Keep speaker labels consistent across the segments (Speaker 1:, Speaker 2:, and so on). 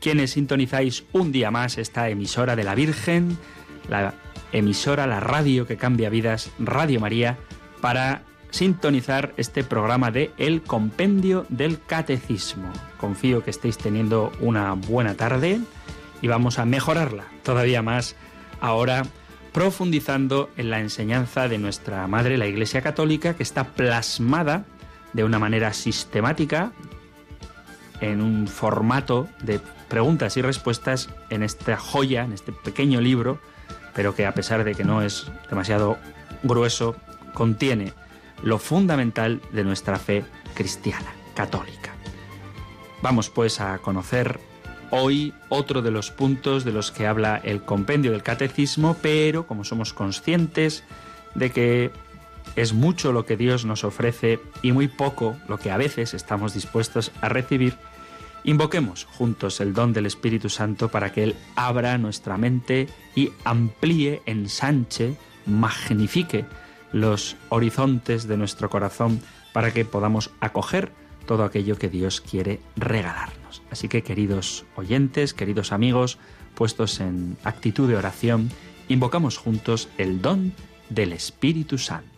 Speaker 1: quienes sintonizáis un día más esta emisora de la Virgen, la emisora, la radio que cambia vidas, Radio María, para sintonizar este programa de El Compendio del Catecismo. Confío que estéis teniendo una buena tarde y vamos a mejorarla todavía más ahora profundizando en la enseñanza de nuestra Madre, la Iglesia Católica, que está plasmada de una manera sistemática en un formato de preguntas y respuestas en esta joya, en este pequeño libro, pero que a pesar de que no es demasiado grueso, contiene lo fundamental de nuestra fe cristiana, católica. Vamos pues a conocer Hoy otro de los puntos de los que habla el compendio del catecismo, pero como somos conscientes de que es mucho lo que Dios nos ofrece y muy poco lo que a veces estamos dispuestos a recibir, invoquemos juntos el don del Espíritu Santo para que Él abra nuestra mente y amplíe, ensanche, magnifique los horizontes de nuestro corazón para que podamos acoger todo aquello que Dios quiere regalarnos. Así que queridos oyentes, queridos amigos, puestos en actitud de oración, invocamos juntos el don del Espíritu Santo.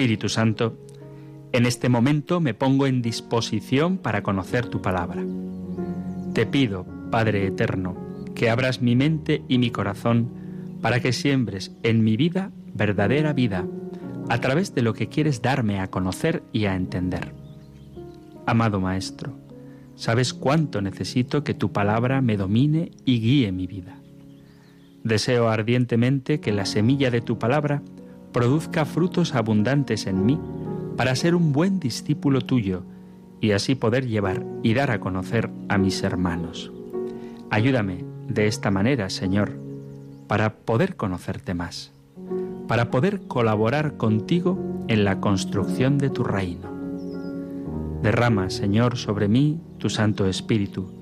Speaker 1: Espíritu Santo, en este momento me pongo en disposición para conocer tu palabra. Te pido, Padre Eterno, que abras mi mente y mi corazón para que siembres en mi vida verdadera vida a través de lo que quieres darme a conocer y a entender. Amado Maestro, sabes cuánto necesito que tu palabra me domine y guíe mi vida. Deseo ardientemente que la semilla de tu palabra produzca frutos abundantes en mí para ser un buen discípulo tuyo y así poder llevar y dar a conocer a mis hermanos. Ayúdame de esta manera, Señor, para poder conocerte más, para poder colaborar contigo en la construcción de tu reino. Derrama, Señor, sobre mí tu Santo Espíritu,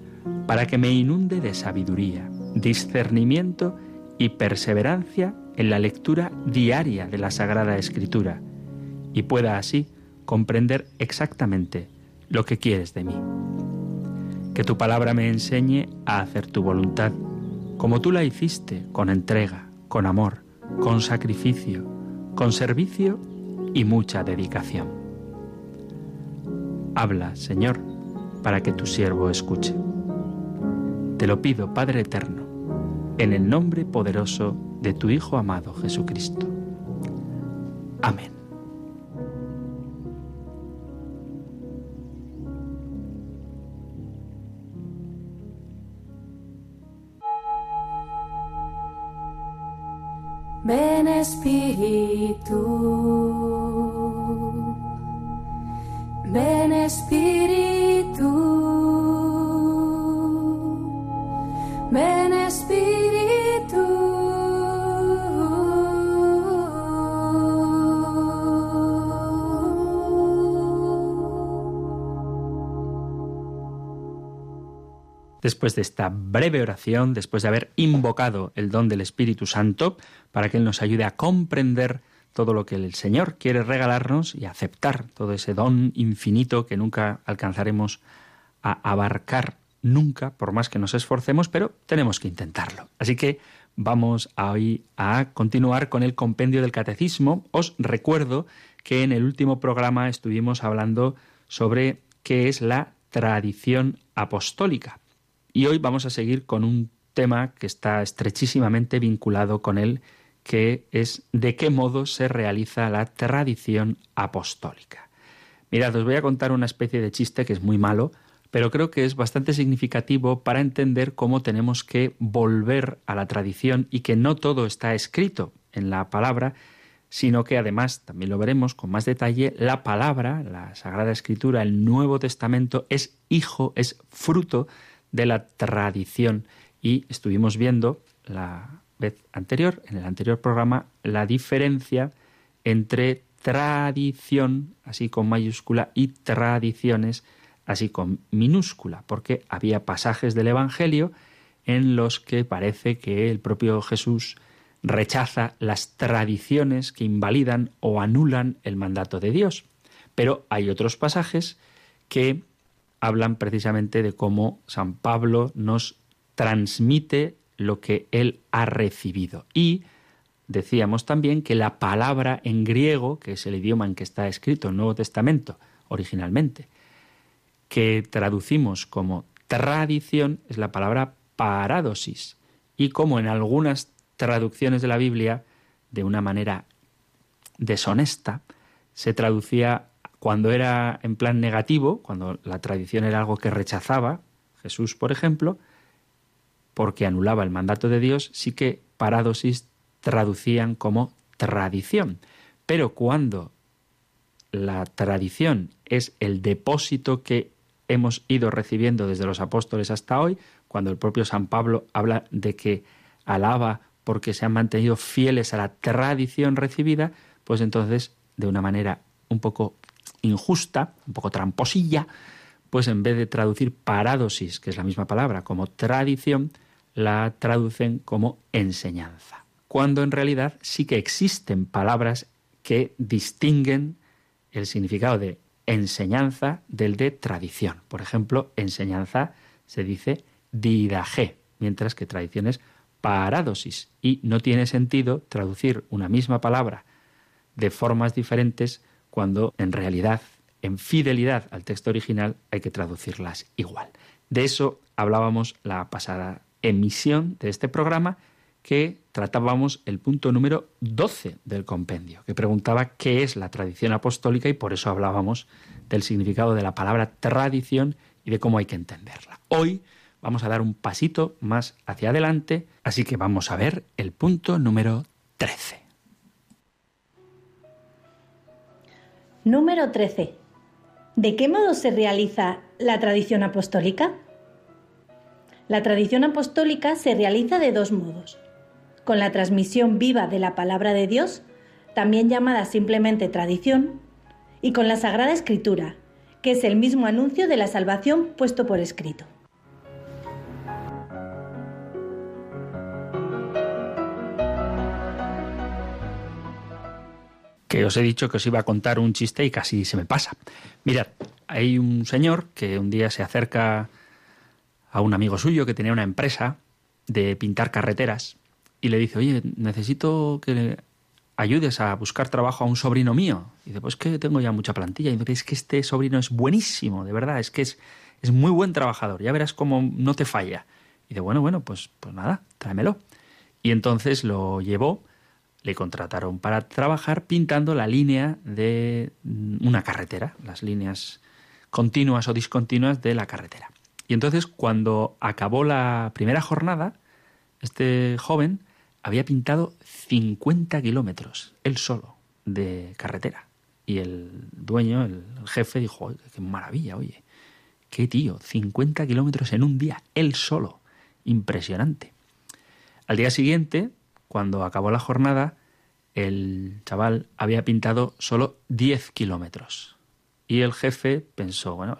Speaker 1: para que me inunde de sabiduría, discernimiento y perseverancia en la lectura diaria de la Sagrada Escritura y pueda así comprender exactamente lo que quieres de mí. Que tu palabra me enseñe a hacer tu voluntad, como tú la hiciste, con entrega, con amor, con sacrificio, con servicio y mucha dedicación. Habla, Señor, para que tu siervo escuche. Te lo pido, Padre Eterno, en el nombre poderoso de tu Hijo amado Jesucristo. Amén.
Speaker 2: Ven Espíritu, ven Espíritu,
Speaker 1: Después de esta breve oración, después de haber invocado el don del Espíritu Santo, para que Él nos ayude a comprender todo lo que el Señor quiere regalarnos y aceptar todo ese don infinito que nunca alcanzaremos a abarcar nunca, por más que nos esforcemos, pero tenemos que intentarlo. Así que vamos a hoy a continuar con el compendio del catecismo. Os recuerdo que en el último programa estuvimos hablando sobre qué es la tradición apostólica. Y hoy vamos a seguir con un tema que está estrechísimamente vinculado con él, que es de qué modo se realiza la tradición apostólica. Mirad, os voy a contar una especie de chiste que es muy malo, pero creo que es bastante significativo para entender cómo tenemos que volver a la tradición y que no todo está escrito en la palabra, sino que además, también lo veremos con más detalle, la palabra, la Sagrada Escritura, el Nuevo Testamento es hijo, es fruto de la tradición. Y estuvimos viendo la vez anterior, en el anterior programa, la diferencia entre tradición, así con mayúscula, y tradiciones, así con minúscula, porque había pasajes del Evangelio en los que parece que el propio Jesús rechaza las tradiciones que invalidan o anulan el mandato de Dios. Pero hay otros pasajes que hablan precisamente de cómo San Pablo nos transmite lo que él ha recibido. Y decíamos también que la palabra en griego, que es el idioma en que está escrito el Nuevo Testamento originalmente, que traducimos como tradición, es la palabra paradosis. Y como en algunas traducciones de la Biblia, de una manera deshonesta, se traducía cuando era en plan negativo, cuando la tradición era algo que rechazaba, Jesús, por ejemplo, porque anulaba el mandato de Dios, sí que paradosis traducían como tradición. Pero cuando la tradición es el depósito que hemos ido recibiendo desde los apóstoles hasta hoy, cuando el propio San Pablo habla de que alaba porque se han mantenido fieles a la tradición recibida, pues entonces, de una manera un poco injusta, un poco tramposilla, pues en vez de traducir paradosis, que es la misma palabra, como tradición, la traducen como enseñanza. Cuando en realidad sí que existen palabras que distinguen el significado de enseñanza del de tradición. Por ejemplo, enseñanza se dice didaje, mientras que tradición es paradosis y no tiene sentido traducir una misma palabra de formas diferentes cuando en realidad, en fidelidad al texto original, hay que traducirlas igual. De eso hablábamos la pasada emisión de este programa que tratábamos el punto número 12 del compendio, que preguntaba qué es la tradición apostólica y por eso hablábamos del significado de la palabra tradición y de cómo hay que entenderla. Hoy vamos a dar un pasito más hacia adelante, así que vamos a ver el punto número 13.
Speaker 3: Número 13. ¿De qué modo se realiza la tradición apostólica? La tradición apostólica se realiza de dos modos. Con la transmisión viva de la palabra de Dios, también llamada simplemente tradición, y con la Sagrada Escritura, que es el mismo anuncio de la salvación puesto por escrito.
Speaker 1: Que os he dicho que os iba a contar un chiste y casi se me pasa. Mirad, hay un señor que un día se acerca a un amigo suyo que tenía una empresa de pintar carreteras y le dice, oye, necesito que ayudes a buscar trabajo a un sobrino mío. Y dice, pues que tengo ya mucha plantilla. Y dice, es que este sobrino es buenísimo, de verdad, es que es, es muy buen trabajador, ya verás cómo no te falla. Y dice, bueno, bueno, pues, pues nada, tráemelo. Y entonces lo llevó le contrataron para trabajar pintando la línea de una carretera, las líneas continuas o discontinuas de la carretera. Y entonces cuando acabó la primera jornada, este joven había pintado 50 kilómetros, él solo, de carretera. Y el dueño, el jefe, dijo, qué maravilla, oye, qué tío, 50 kilómetros en un día, él solo, impresionante. Al día siguiente, cuando acabó la jornada, el chaval había pintado solo 10 kilómetros. Y el jefe pensó, bueno,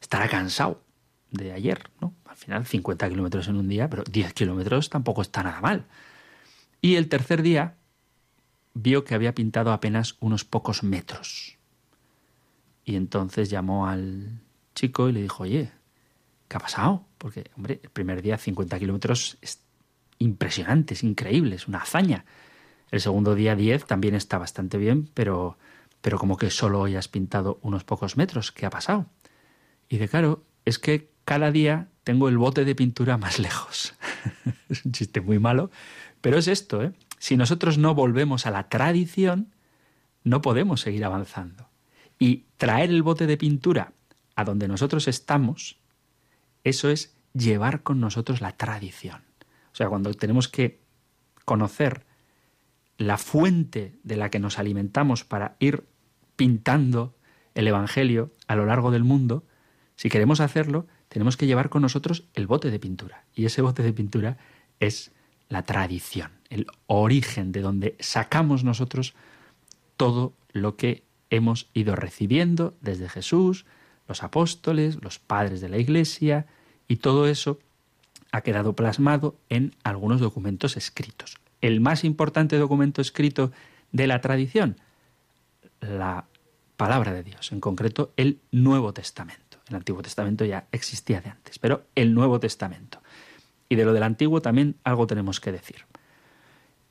Speaker 1: estará cansado de ayer, ¿no? Al final 50 kilómetros en un día, pero 10 kilómetros tampoco está nada mal. Y el tercer día vio que había pintado apenas unos pocos metros. Y entonces llamó al chico y le dijo, oye, ¿qué ha pasado? Porque, hombre, el primer día 50 kilómetros es impresionantes, increíbles, una hazaña. El segundo día 10 también está bastante bien, pero, pero como que solo hoy has pintado unos pocos metros. ¿Qué ha pasado? Y de claro, es que cada día tengo el bote de pintura más lejos. es un chiste muy malo, pero es esto, ¿eh? Si nosotros no volvemos a la tradición, no podemos seguir avanzando. Y traer el bote de pintura a donde nosotros estamos, eso es llevar con nosotros la tradición. O sea, cuando tenemos que conocer la fuente de la que nos alimentamos para ir pintando el Evangelio a lo largo del mundo, si queremos hacerlo, tenemos que llevar con nosotros el bote de pintura. Y ese bote de pintura es la tradición, el origen de donde sacamos nosotros todo lo que hemos ido recibiendo desde Jesús, los apóstoles, los padres de la Iglesia, y todo eso ha quedado plasmado en algunos documentos escritos. El más importante documento escrito de la tradición, la palabra de Dios, en concreto el Nuevo Testamento. El Antiguo Testamento ya existía de antes, pero el Nuevo Testamento. Y de lo del Antiguo también algo tenemos que decir.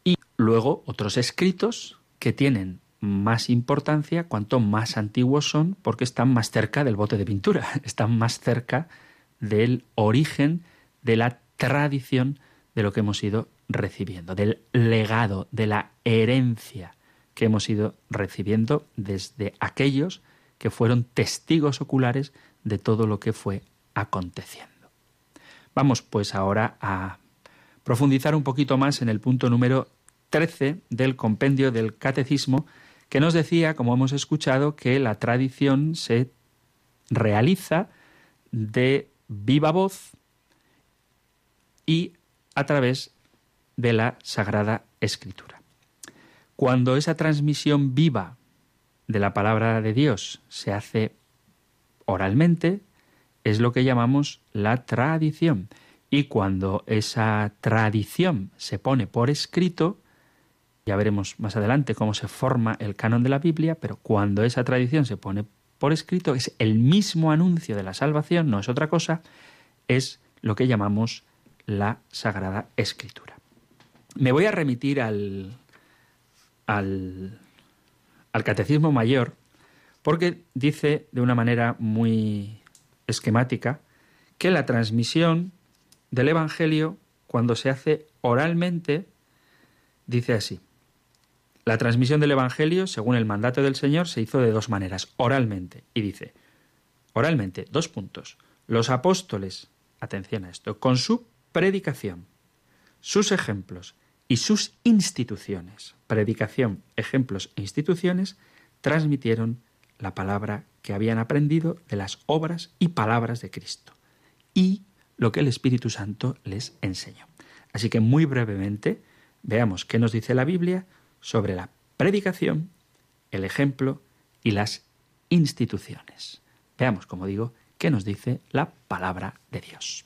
Speaker 1: Y luego otros escritos que tienen más importancia cuanto más antiguos son porque están más cerca del bote de pintura, están más cerca del origen de la tradición de lo que hemos ido recibiendo, del legado, de la herencia que hemos ido recibiendo desde aquellos que fueron testigos oculares de todo lo que fue aconteciendo. Vamos pues ahora a profundizar un poquito más en el punto número 13 del compendio del catecismo, que nos decía, como hemos escuchado, que la tradición se realiza de viva voz y a través de la Sagrada Escritura. Cuando esa transmisión viva de la palabra de Dios se hace oralmente, es lo que llamamos la tradición. Y cuando esa tradición se pone por escrito, ya veremos más adelante cómo se forma el canon de la Biblia, pero cuando esa tradición se pone por escrito, es el mismo anuncio de la salvación, no es otra cosa, es lo que llamamos la Sagrada Escritura. Me voy a remitir al, al, Catecismo Mayor, porque dice de una manera muy esquemática que la transmisión del Evangelio, cuando se hace oralmente, dice así. La transmisión del Evangelio, según el mandato del Señor, se hizo de dos maneras, oralmente. Y dice, oralmente, dos puntos. Los apóstoles, atención a esto, con su predicación, sus ejemplos y sus instituciones, predicación, ejemplos e instituciones, transmitieron la palabra que habían aprendido de las obras y palabras de Cristo y lo que el Espíritu Santo les enseñó. Así que muy brevemente veamos qué nos dice la Biblia sobre la predicación, el ejemplo y las instituciones. Veamos, como digo, qué nos dice la palabra de Dios.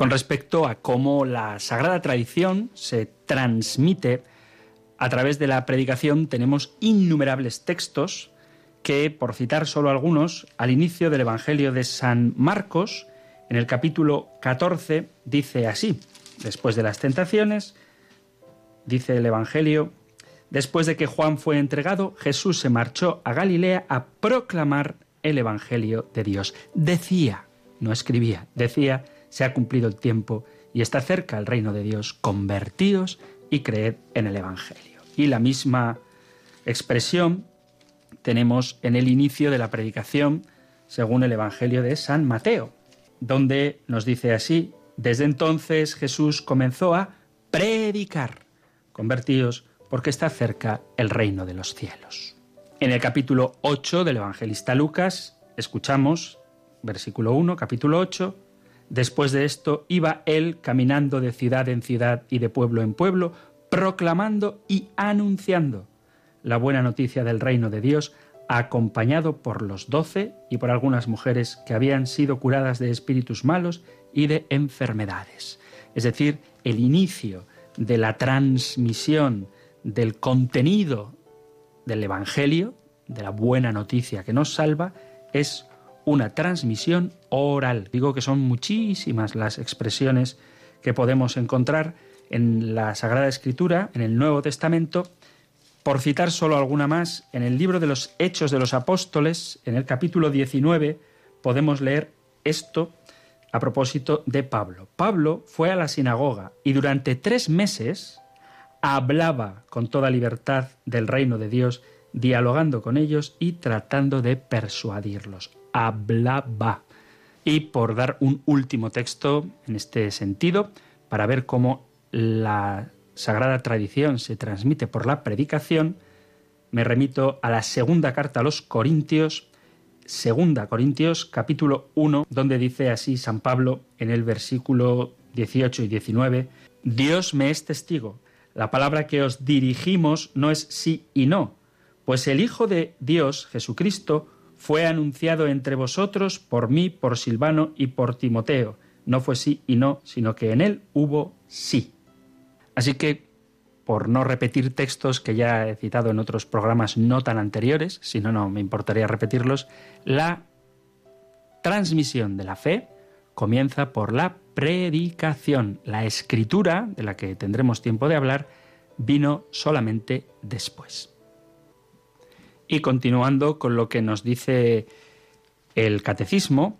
Speaker 1: Con respecto a cómo la sagrada tradición se transmite a través de la predicación, tenemos innumerables textos que, por citar solo algunos, al inicio del Evangelio de San Marcos, en el capítulo 14, dice así, después de las tentaciones, dice el Evangelio, después de que Juan fue entregado, Jesús se marchó a Galilea a proclamar el Evangelio de Dios. Decía, no escribía, decía, se ha cumplido el tiempo y está cerca el reino de Dios, convertíos y creed en el Evangelio. Y la misma expresión tenemos en el inicio de la predicación según el Evangelio de San Mateo, donde nos dice así, desde entonces Jesús comenzó a predicar, convertidos porque está cerca el reino de los cielos. En el capítulo 8 del evangelista Lucas escuchamos, versículo 1, capítulo 8, después de esto iba él caminando de ciudad en ciudad y de pueblo en pueblo, proclamando y anunciando la buena noticia del reino de Dios, acompañado por los doce y por algunas mujeres que habían sido curadas de espíritus malos y de enfermedades. Es decir, el inicio de la transmisión del contenido del Evangelio, de la buena noticia que nos salva, es una transmisión oral. Digo que son muchísimas las expresiones que podemos encontrar en la Sagrada Escritura, en el Nuevo Testamento, por citar solo alguna más, en el libro de los Hechos de los Apóstoles, en el capítulo 19, podemos leer esto a propósito de Pablo. Pablo fue a la sinagoga y durante tres meses hablaba con toda libertad del reino de Dios, dialogando con ellos y tratando de persuadirlos. Hablaba. Y por dar un último texto en este sentido, para ver cómo la sagrada tradición se transmite por la predicación, me remito a la segunda carta a los Corintios, segunda Corintios capítulo 1, donde dice así San Pablo en el versículo 18 y 19, Dios me es testigo, la palabra que os dirigimos no es sí y no, pues el Hijo de Dios, Jesucristo, fue anunciado entre vosotros por mí, por Silvano y por Timoteo. No fue sí y no, sino que en él hubo sí. Así que, por no repetir textos que ya he citado en otros programas no tan anteriores, si no, no me importaría repetirlos, la transmisión de la fe comienza por la predicación. La escritura, de la que tendremos tiempo de hablar, vino solamente después. Y continuando con lo que nos dice el catecismo,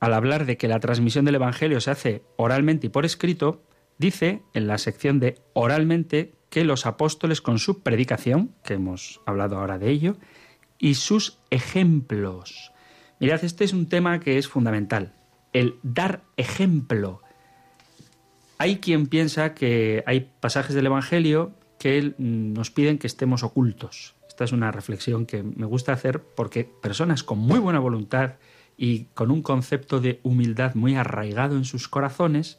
Speaker 1: al hablar de que la transmisión del Evangelio se hace oralmente y por escrito, dice en la sección de oralmente que los apóstoles con su predicación, que hemos hablado ahora de ello, y sus ejemplos. Mirad, este es un tema que es fundamental, el dar ejemplo. Hay quien piensa que hay pasajes del Evangelio que nos piden que estemos ocultos. Esta es una reflexión que me gusta hacer porque personas con muy buena voluntad y con un concepto de humildad muy arraigado en sus corazones,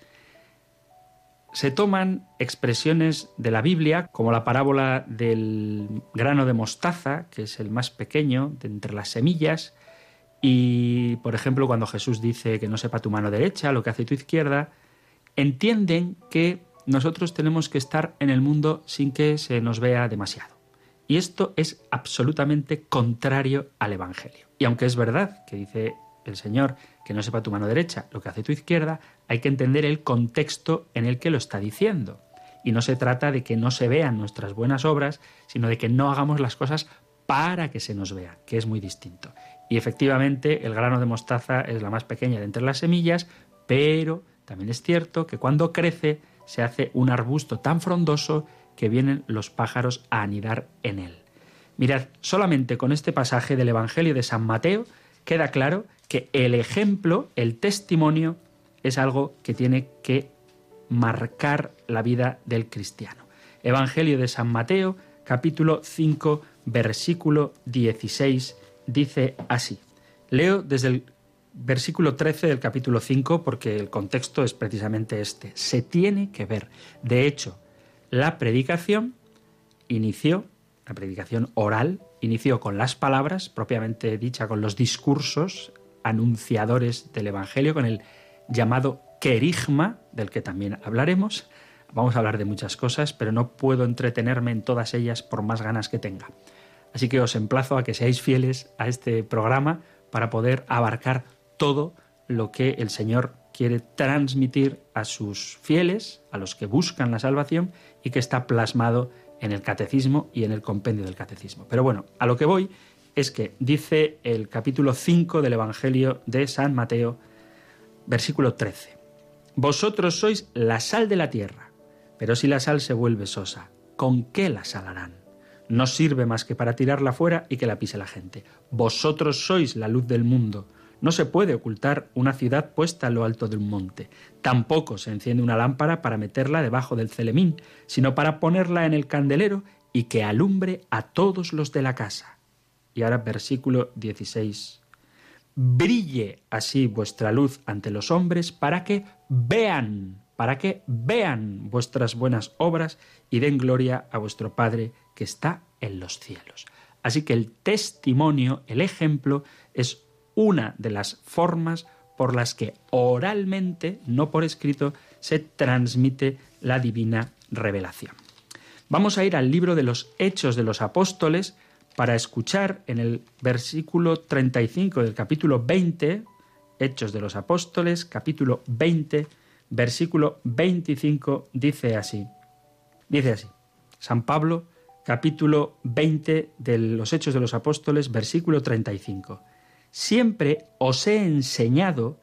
Speaker 1: se toman expresiones de la Biblia, como la parábola del grano de mostaza, que es el más pequeño de entre las semillas, y, por ejemplo, cuando Jesús dice que no sepa tu mano derecha lo que hace tu izquierda, entienden que nosotros tenemos que estar en el mundo sin que se nos vea demasiado. Y esto es absolutamente contrario al Evangelio. Y aunque es verdad que dice el Señor que no sepa tu mano derecha lo que hace tu izquierda, hay que entender el contexto en el que lo está diciendo. Y no se trata de que no se vean nuestras buenas obras, sino de que no hagamos las cosas para que se nos vea, que es muy distinto. Y efectivamente el grano de mostaza es la más pequeña de entre las semillas, pero también es cierto que cuando crece se hace un arbusto tan frondoso que vienen los pájaros a anidar en él. Mirad, solamente con este pasaje del Evangelio de San Mateo queda claro que el ejemplo, el testimonio, es algo que tiene que marcar la vida del cristiano. Evangelio de San Mateo, capítulo 5, versículo 16, dice así. Leo desde el versículo 13 del capítulo 5 porque el contexto es precisamente este. Se tiene que ver. De hecho, la predicación inició, la predicación oral, inició con las palabras, propiamente dicha, con los discursos anunciadores del Evangelio, con el llamado querigma, del que también hablaremos. Vamos a hablar de muchas cosas, pero no puedo entretenerme en todas ellas por más ganas que tenga. Así que os emplazo a que seáis fieles a este programa para poder abarcar todo lo que el Señor quiere transmitir a sus fieles, a los que buscan la salvación y que está plasmado en el catecismo y en el compendio del catecismo. Pero bueno, a lo que voy es que dice el capítulo 5 del Evangelio de San Mateo, versículo 13. Vosotros sois la sal de la tierra, pero si la sal se vuelve sosa, ¿con qué la salarán? No sirve más que para tirarla fuera y que la pise la gente. Vosotros sois la luz del mundo. No se puede ocultar una ciudad puesta a lo alto de un monte. Tampoco se enciende una lámpara para meterla debajo del celemín, sino para ponerla en el candelero y que alumbre a todos los de la casa. Y ahora versículo 16. brille así vuestra luz ante los hombres para que vean, para que vean vuestras buenas obras y den gloria a vuestro Padre que está en los cielos. Así que el testimonio, el ejemplo, es una de las formas por las que oralmente, no por escrito, se transmite la divina revelación. Vamos a ir al libro de los Hechos de los Apóstoles para escuchar en el versículo 35 del capítulo 20, Hechos de los Apóstoles, capítulo 20, versículo 25, dice así. Dice así. San Pablo, capítulo 20 de los Hechos de los Apóstoles, versículo 35. Siempre os he enseñado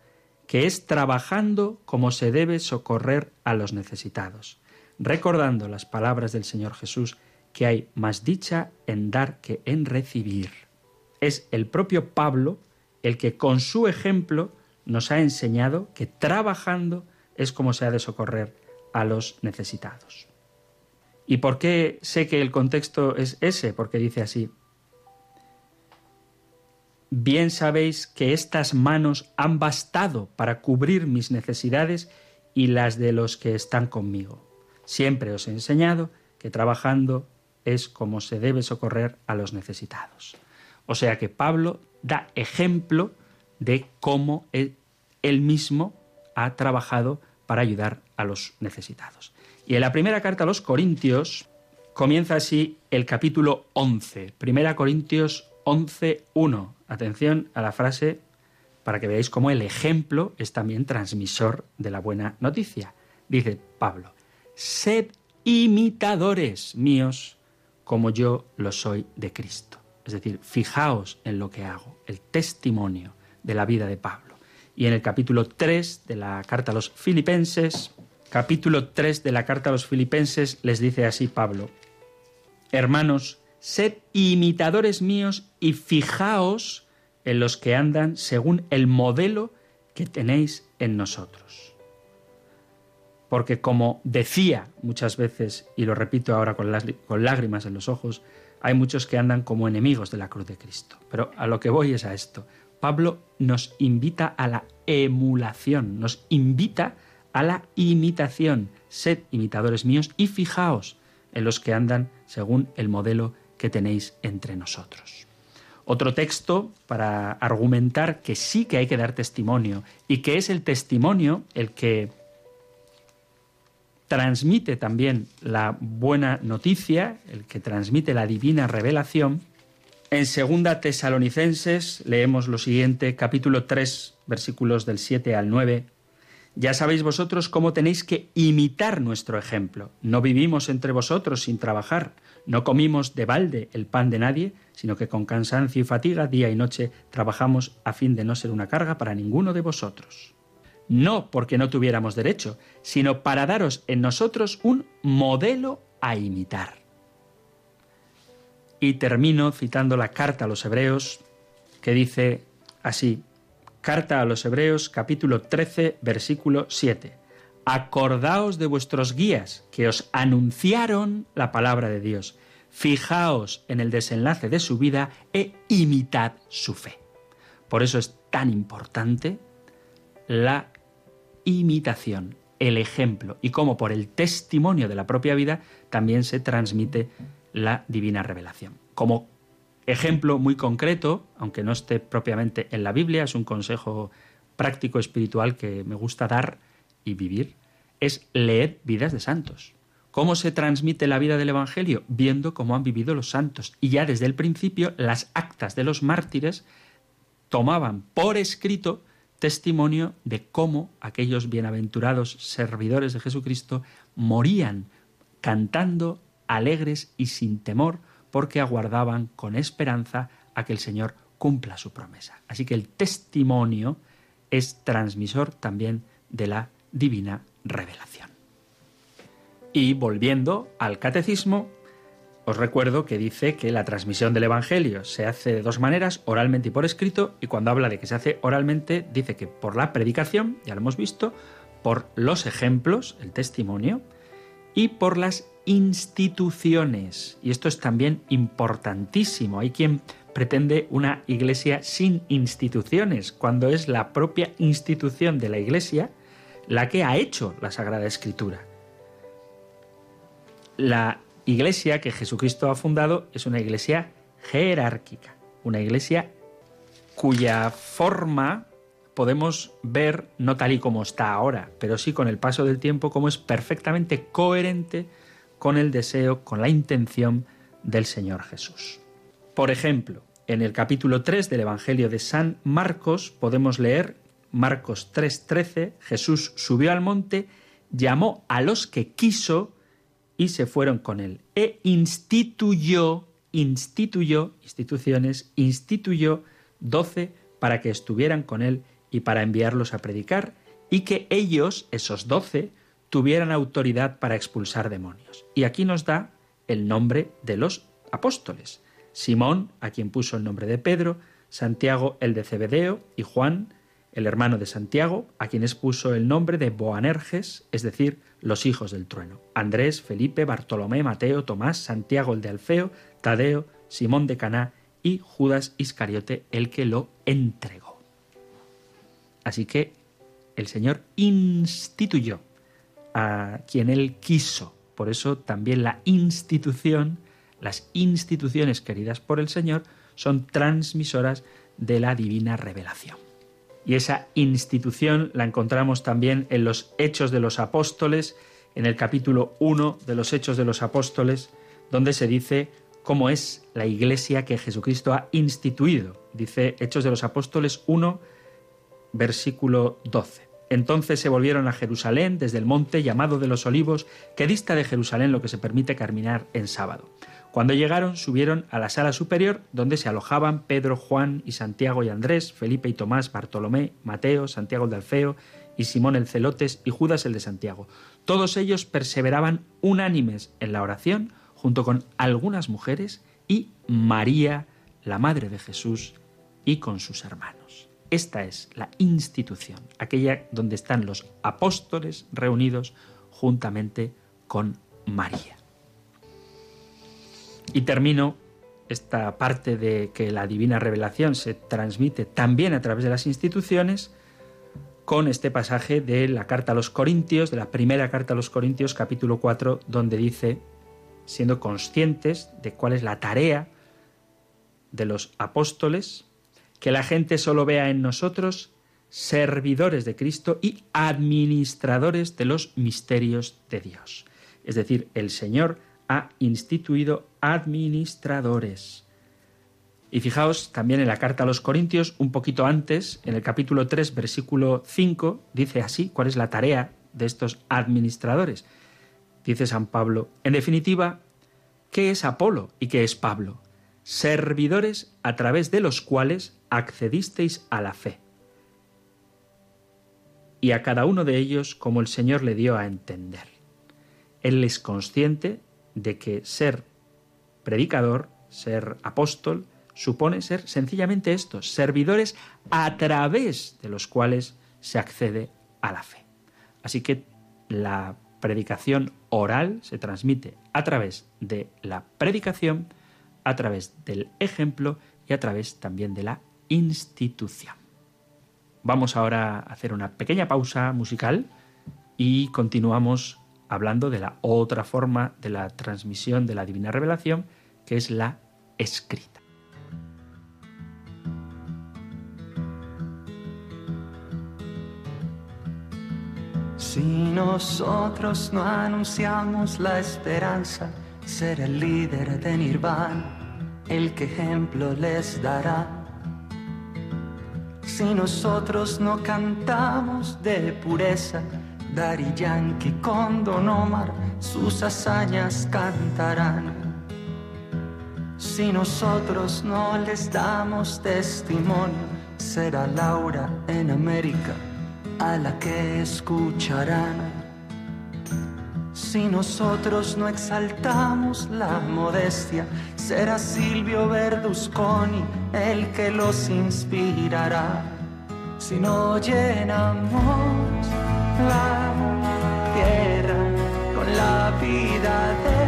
Speaker 1: que es trabajando como se debe socorrer a los necesitados, recordando las palabras del Señor Jesús, que hay más dicha en dar que en recibir. Es el propio Pablo el que con su ejemplo nos ha enseñado que trabajando es como se ha de socorrer a los necesitados. ¿Y por qué sé que el contexto es ese? Porque dice así, Bien sabéis que estas manos han bastado para cubrir mis necesidades y las de los que están conmigo. Siempre os he enseñado que trabajando es como se debe socorrer a los necesitados. O sea que Pablo da ejemplo de cómo él, mismo ha trabajado para ayudar a los necesitados. Y en la primera carta a los Corintios comienza así el capítulo 11, Primera Corintios 11.1. Atención a la frase para que veáis cómo el ejemplo es también transmisor de la buena noticia. Dice Pablo, sed imitadores míos como yo lo soy de Cristo. Es decir, fijaos en lo que hago, el testimonio de la vida de Pablo. Y en el capítulo 3 de la carta a los filipenses, capítulo 3 de la carta a los filipenses les dice así Pablo, Hermanos, sed imitadores míos y fijaos en los que andan según el modelo que tenéis en nosotros. Porque como decía muchas veces, y lo repito ahora con, lágrimas en los ojos, hay muchos que andan como enemigos de la cruz de Cristo. Pero a lo que voy es a esto. Pablo nos invita a la emulación, nos invita a la imitación. Sed imitadores míos y fijaos en los que andan según el modelo que tenéis entre nosotros. Otro texto para argumentar que sí que hay que dar testimonio y que es el testimonio el que transmite también la buena noticia, el que transmite la divina revelación. En segunda Tesalonicenses leemos lo siguiente, capítulo 3, versículos del 7 al 9. Ya sabéis vosotros cómo tenéis que imitar nuestro ejemplo. No vivimos entre vosotros sin trabajar, no comimos de balde el pan de nadie, sino que con cansancio y fatiga día y noche trabajamos a fin de no ser una carga para ninguno de vosotros. No porque no tuviéramos derecho, sino para daros en nosotros un modelo a imitar. Y termino citando la carta a los hebreos, que dice así, Carta a los Hebreos capítulo 13 versículo 7. Acordaos de vuestros guías que os anunciaron la palabra de Dios. Fijaos en el desenlace de su vida e imitad su fe. Por eso es tan importante la imitación, el ejemplo y cómo por el testimonio de la propia vida también se transmite la divina revelación. Como ejemplo muy concreto, aunque no esté propiamente en la Biblia, es un consejo práctico espiritual que me gusta dar y vivir, es leer vidas de santos. ¿Cómo se transmite la vida del Evangelio? Viendo cómo han vivido los santos. Y ya desde el principio las actas de los mártires tomaban por escrito testimonio de cómo aquellos bienaventurados servidores de Jesucristo morían cantando alegres y sin temor porque aguardaban con esperanza a que el Señor cumpla su promesa. Así que el testimonio es transmisor también de la divina revelación. Y volviendo al catecismo, os recuerdo que dice que la transmisión del Evangelio se hace de dos maneras, oralmente y por escrito, y cuando habla de que se hace oralmente, dice que por la predicación, ya lo hemos visto, por los ejemplos, el testimonio, y por las instituciones. Y esto es también importantísimo. Hay quien pretende una iglesia sin instituciones, cuando es la propia institución de la iglesia la que ha hecho la Sagrada Escritura. La iglesia que Jesucristo ha fundado es una iglesia jerárquica, una iglesia cuya forma podemos ver no tal y como está ahora, pero sí con el paso del tiempo como es perfectamente coherente con el deseo, con la intención del Señor Jesús. Por ejemplo, en el capítulo 3 del Evangelio de San Marcos podemos leer Marcos 3:13, Jesús subió al monte, llamó a los que quiso y se fueron con él. E instituyó, instituyó, instituciones, instituyó doce para que estuvieran con él y para enviarlos a predicar, y que ellos, esos doce, tuvieran autoridad para expulsar demonios. Y aquí nos da el nombre de los apóstoles. Simón, a quien puso el nombre de Pedro, Santiago el de Cebedeo y Juan, el hermano de Santiago, a quienes puso el nombre de Boanerges, es decir, los hijos del trueno. Andrés, Felipe, Bartolomé, Mateo, Tomás, Santiago el de Alfeo, Tadeo, Simón de Caná y Judas Iscariote, el que lo entregó. Así que el Señor instituyó a quien Él quiso. Por eso también la institución las instituciones queridas por el Señor son transmisoras de la divina revelación. Y esa institución la encontramos también en los Hechos de los Apóstoles, en el capítulo 1 de los Hechos de los Apóstoles, donde se dice cómo es la iglesia que Jesucristo ha instituido. Dice Hechos de los Apóstoles 1, versículo 12. Entonces se volvieron a Jerusalén desde el monte llamado de los olivos, que dista de Jerusalén lo que se permite caminar en sábado. Cuando llegaron, subieron a la sala superior, donde se alojaban Pedro, Juan y Santiago y Andrés, Felipe y Tomás, Bartolomé, Mateo, Santiago el de Alfeo y Simón el Celotes y Judas el de Santiago. Todos ellos perseveraban unánimes en la oración, junto con algunas mujeres y María, la Madre de Jesús, y con sus hermanos. Esta es la institución, aquella donde están los apóstoles reunidos juntamente con María. Y termino esta parte de que la divina revelación se transmite también a través de las instituciones con este pasaje de la carta a los Corintios, de la primera carta a los Corintios capítulo 4, donde dice, siendo conscientes de cuál es la tarea de los apóstoles, que la gente solo vea en nosotros servidores de Cristo y administradores de los misterios de Dios. Es decir, el Señor ha instituido administradores. Y fijaos también en la carta a los Corintios, un poquito antes, en el capítulo 3, versículo 5, dice así, ¿cuál es la tarea de estos administradores? Dice San Pablo, en definitiva, ¿qué es Apolo y qué es Pablo? Servidores a través de los cuales accedisteis a la fe. Y a cada uno de ellos como el Señor le dio a entender. Él es consciente de que ser predicador, ser apóstol, supone ser sencillamente esto, servidores a través de los cuales se accede a la fe. Así que la predicación oral se transmite a través de la predicación, a través del ejemplo y a través también de la institución. Vamos ahora a hacer una pequeña pausa musical y continuamos hablando de la otra forma de la transmisión de la divina revelación, que es la escrita.
Speaker 4: Si nosotros no anunciamos la esperanza, ser el líder de Nirvana, el que ejemplo les dará. Si nosotros no cantamos de pureza, Dari Yankee con Don Omar sus hazañas cantarán. Si nosotros no les damos testimonio, será Laura en América a la que escucharán. Si nosotros no exaltamos la modestia, será Silvio Berlusconi el que los inspirará. Si no llenamos la tierra con la vida de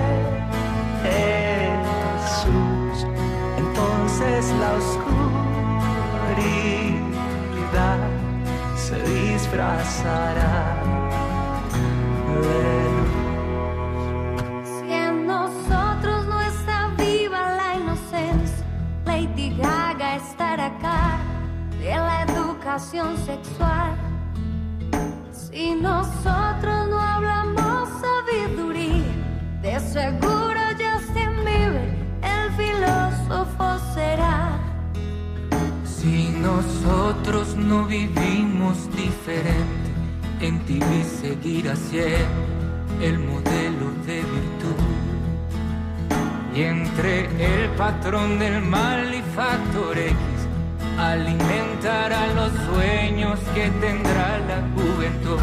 Speaker 4: Jesús, entonces la oscuridad se disfrazará de luz.
Speaker 2: Si en nosotros no está viva la inocencia, Lady Gaga estará acá de la educación sexual. Si nosotros no hablamos sabiduría, de seguro Justin Bieber, el filósofo será.
Speaker 4: Si nosotros no vivimos diferente, en ti vi seguir ser el modelo de virtud. Y entre el patrón del mal y factor X, alimentará los sueños que tendrá la juventud.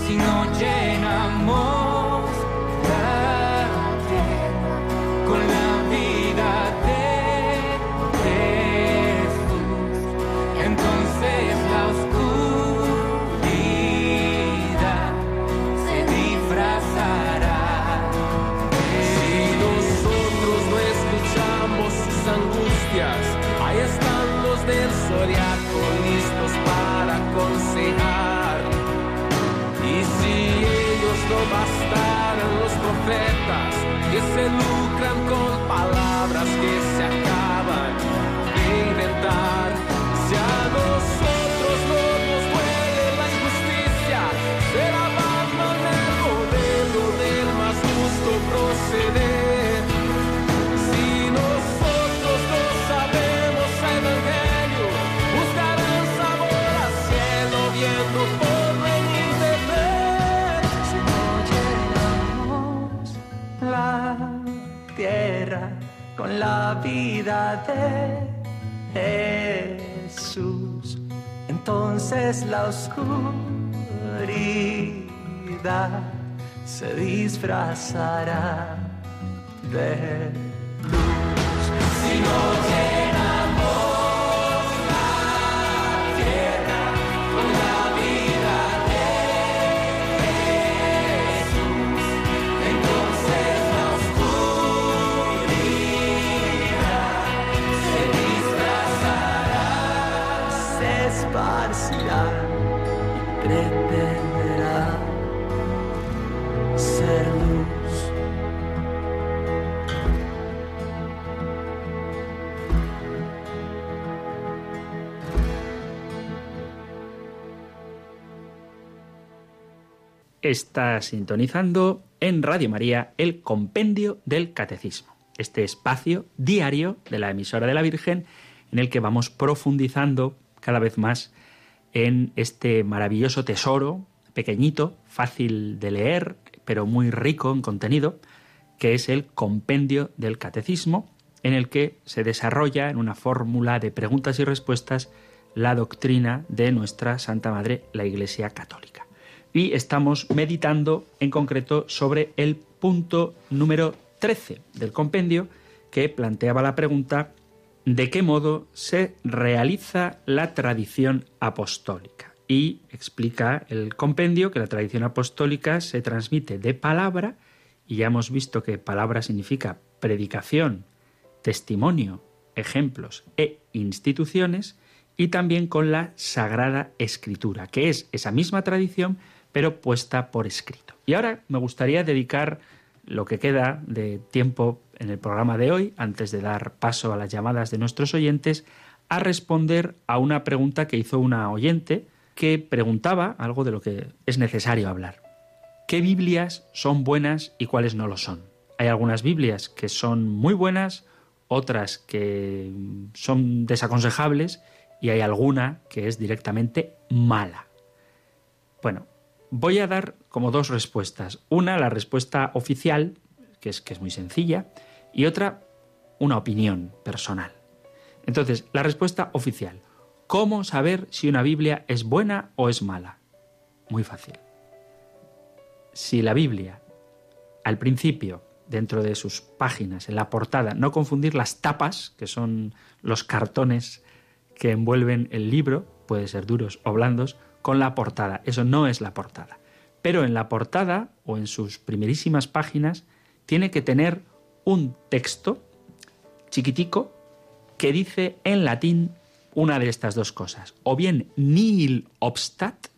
Speaker 4: Si no llenamos la
Speaker 5: bastaran los profetas que se lucran la
Speaker 4: vida de Jesús, entonces la oscuridad se disfrazará de luz. Si no
Speaker 1: Está sintonizando en Radio María el Compendio del Catecismo, este espacio diario de la emisora de la Virgen en el que vamos profundizando cada vez más en este maravilloso tesoro, pequeñito, fácil de leer, pero muy rico en contenido, que es el Compendio del Catecismo, en el que se desarrolla en una fórmula de preguntas y respuestas la doctrina de nuestra Santa Madre, la Iglesia Católica. Y estamos meditando en concreto sobre el punto número 13 del compendio, que planteaba la pregunta ¿de qué modo se realiza la tradición apostólica? Y explica el compendio que la tradición apostólica se transmite de palabra, y ya hemos visto que palabra significa predicación, testimonio, ejemplos e instituciones, y también con la Sagrada Escritura, que es esa misma tradición, pero puesta por escrito. Y ahora me gustaría dedicar lo que queda de tiempo en el programa de hoy, antes de dar paso a las llamadas de nuestros oyentes, a responder a una pregunta que hizo una oyente que preguntaba algo de lo que es necesario hablar. ¿Qué Biblias son buenas y cuáles no lo son? Hay algunas Biblias que son muy buenas, otras que son desaconsejables y hay alguna que es directamente mala. Bueno, voy a dar como dos respuestas. Una, la respuesta oficial, que es, que es muy sencilla, y otra, una opinión personal. Entonces, la respuesta oficial. ¿Cómo saber si una Biblia es buena o es mala? Muy fácil. Si la Biblia, al principio, dentro de sus páginas, en la portada, no confundir las tapas, que son los cartones que envuelven el libro, puede ser duros o blandos, con la portada. Eso no es la portada. pero en la portada o en sus primerísimas páginas tiene que tener un texto chiquitico que dice en latín una de estas dos cosas. O bien nihil obstat,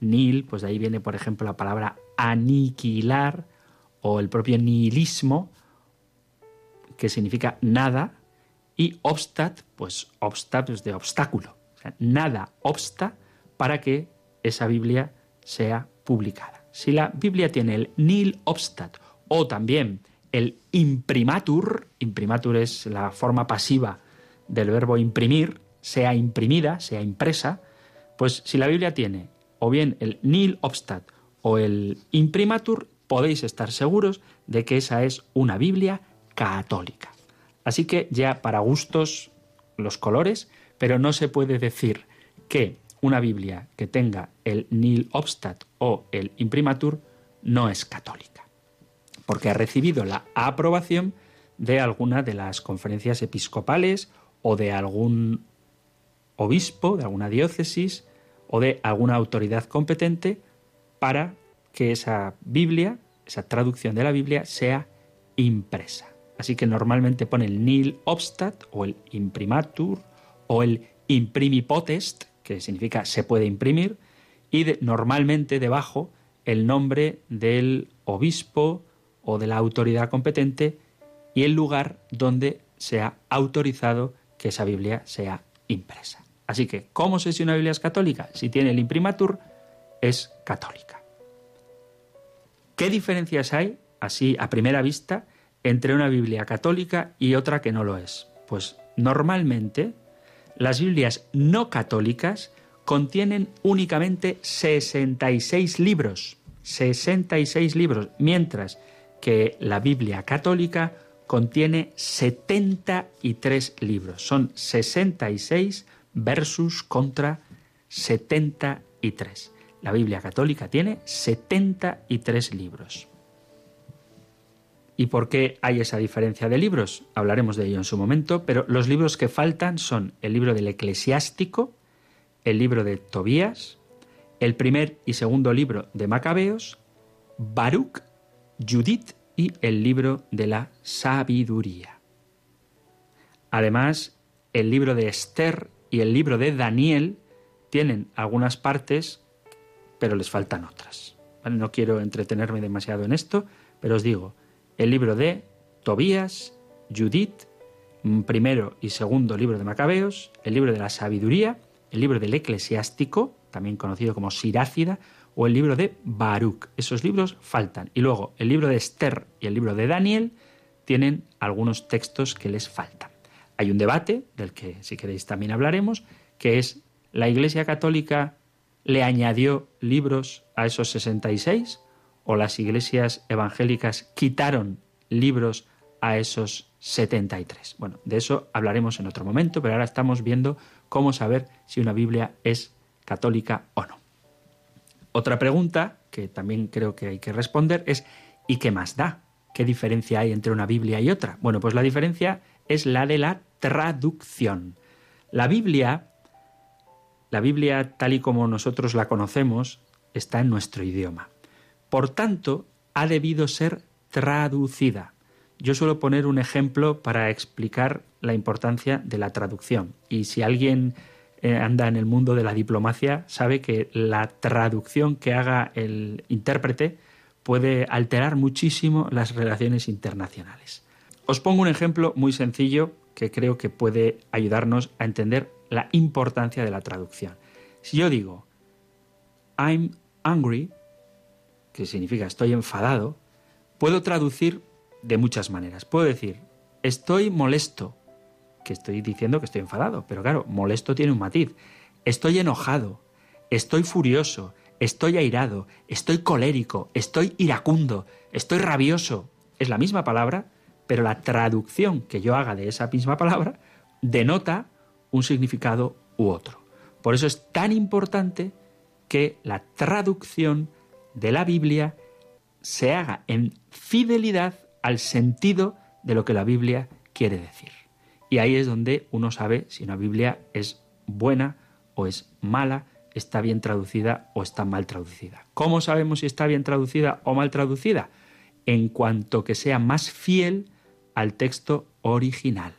Speaker 1: nihil, pues de ahí viene por ejemplo la palabra aniquilar o el propio nihilismo, que significa nada, y obstat, pues obstat es de obstáculo. Nada obsta para que esa Biblia sea publicada. Si la Biblia tiene el nil obstat o también el imprimatur, imprimatur es la forma pasiva del verbo imprimir, sea imprimida, sea impresa, pues si la Biblia tiene o bien el nil obstat o el imprimatur, podéis estar seguros de que esa es una Biblia católica. Así que ya para gustos los colores, pero no se puede decir que una Biblia que tenga el nil obstat o el imprimatur no es católica, porque ha recibido la aprobación de alguna de las conferencias episcopales o de algún obispo, de alguna diócesis o de alguna autoridad competente para que esa Biblia, esa traducción de la Biblia, sea impresa. Así que normalmente pone el nil obstat o el imprimatur o el imprimipotest, que significa se puede imprimir, y normalmente debajo el nombre del obispo o de la autoridad competente y el lugar donde se ha autorizado que esa Biblia sea impresa. Así que, ¿cómo sé si una Biblia es católica? Si tiene el imprimatur, es católica. ¿Qué diferencias hay, así a primera vista, entre una Biblia católica y otra que no lo es? Pues normalmente las Biblias no católicas contienen únicamente 66 libros, 66 libros, mientras que la Biblia católica contiene 73 libros. Son 66 versus contra 73. La Biblia católica tiene 73 libros. ¿Y por qué hay esa diferencia de libros? Hablaremos de ello en su momento, pero los libros que faltan son el libro del eclesiástico, el libro de Tobías, el primer y segundo libro de Macabeos, Baruch, Judith y el libro de la sabiduría. Además, el libro de Esther y el libro de Daniel tienen algunas partes, pero les faltan otras. No quiero entretenerme demasiado en esto, pero os digo, el libro de Tobías, Judith, mm, primero y segundo libro de Macabeos, el libro de la sabiduría, el libro del eclesiástico, también conocido como Sirácida, o el libro de Baruch. Esos libros faltan. Y luego el libro de Esther y el libro de Daniel tienen algunos textos que les faltan. Hay un debate, del que si queréis también hablaremos, que es, ¿la Iglesia Católica le añadió libros a esos 66? O las iglesias evangélicas quitaron libros a esos 73. Bueno, de eso hablaremos en otro momento, pero ahora estamos viendo cómo saber si una Biblia es católica o no. Otra pregunta que también creo que hay que responder es ¿y qué más da? ¿Qué diferencia hay entre una Biblia y otra? Bueno, pues la diferencia es la de la traducción. La Biblia, la Biblia tal y como nosotros la conocemos, está en nuestro idioma. Por tanto, ha debido ser traducida. Yo suelo poner un ejemplo para explicar la importancia de la traducción. Y si alguien eh, anda en el mundo de la diplomacia, sabe que la traducción que haga el intérprete puede alterar muchísimo las relaciones internacionales. Os pongo un ejemplo muy sencillo que creo que puede ayudarnos a entender la importancia de la traducción. Si yo digo, I'm angry, que significa estoy enfadado, puedo traducir de muchas maneras. Puedo decir, estoy molesto, que estoy diciendo que estoy enfadado, pero claro, molesto tiene un matiz. Estoy enojado, estoy furioso, estoy airado, estoy colérico, estoy iracundo, estoy rabioso. Es la misma palabra, pero la traducción que yo haga de esa misma palabra denota un significado u otro. Por eso es tan importante que la traducción de la Biblia se haga en fidelidad al sentido de lo que la Biblia quiere decir. Y ahí es donde uno sabe si una Biblia es buena o es mala está bien traducida o está mal traducida. ¿Cómo sabemos si está bien traducida o mal traducida? En cuanto que sea más fiel al texto original.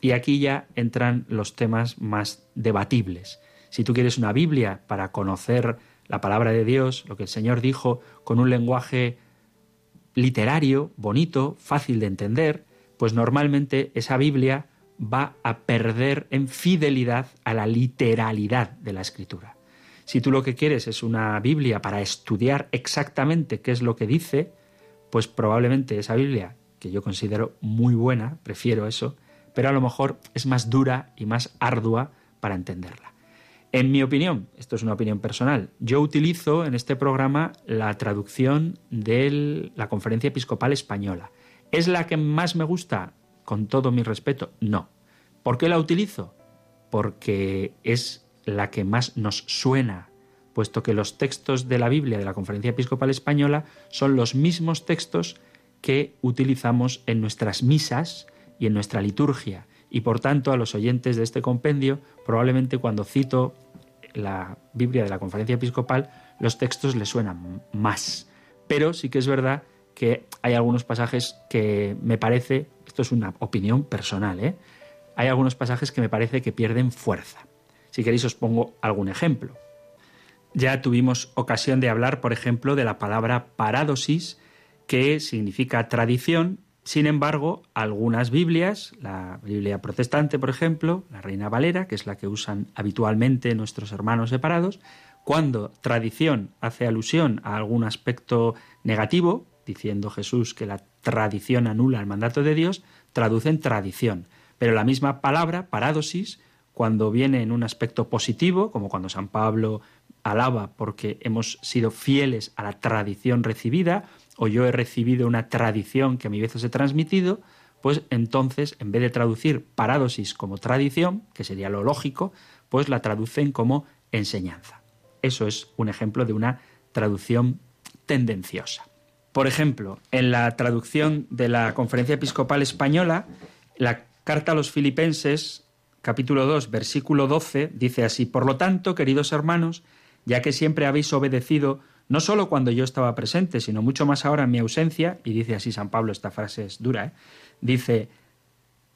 Speaker 1: Y aquí ya entran los temas más debatibles. Si tú quieres una Biblia para conocer la palabra de Dios, lo que el Señor dijo, con un lenguaje literario, bonito, fácil de entender, pues normalmente esa Biblia va a perder en fidelidad a la literalidad de la escritura. Si tú lo que quieres es una Biblia para estudiar exactamente qué es lo que dice, pues probablemente esa Biblia, que yo considero muy buena, prefiero eso, pero a lo mejor es más dura y más ardua para entenderla. En mi opinión, esto es una opinión personal, yo utilizo en este programa la traducción de la Conferencia Episcopal Española. ¿Es la que más me gusta? Con todo mi respeto, no. ¿Por qué la utilizo? Porque es la que más nos suena, puesto que los textos de la Biblia de la Conferencia Episcopal Española son los mismos textos que utilizamos en nuestras misas y en nuestra liturgia. Y por tanto, a los oyentes de este compendio, probablemente cuando cito la Biblia de la Conferencia Episcopal, los textos les suenan más. Pero sí que es verdad que hay algunos pasajes que me parece, esto es una opinión personal, ¿eh? hay algunos pasajes que me parece que pierden fuerza. Si queréis os pongo algún ejemplo. Ya tuvimos ocasión de hablar, por ejemplo, de la palabra paradosis, que significa tradición. Sin embargo, algunas Biblias, la Biblia protestante, por ejemplo, la Reina Valera, que es la que usan habitualmente nuestros hermanos separados, cuando tradición hace alusión a algún aspecto negativo, diciendo Jesús que la tradición anula el mandato de Dios, traducen tradición. Pero la misma palabra, paradosis, cuando viene en un aspecto positivo, como cuando San Pablo alaba porque hemos sido fieles a la tradición recibida, o yo he recibido una tradición que a mi vez os he transmitido, pues entonces, en vez de traducir paradosis como tradición, que sería lo lógico, pues la traducen como enseñanza. Eso es un ejemplo de una traducción tendenciosa. Por ejemplo, en la traducción de la Conferencia Episcopal Española, la carta a los Filipenses, capítulo 2, versículo 12, dice así, Por lo tanto, queridos hermanos, ya que siempre habéis obedecido, no solo cuando yo estaba presente, sino mucho más ahora en mi ausencia, y dice así San Pablo, esta frase es dura, ¿eh? dice,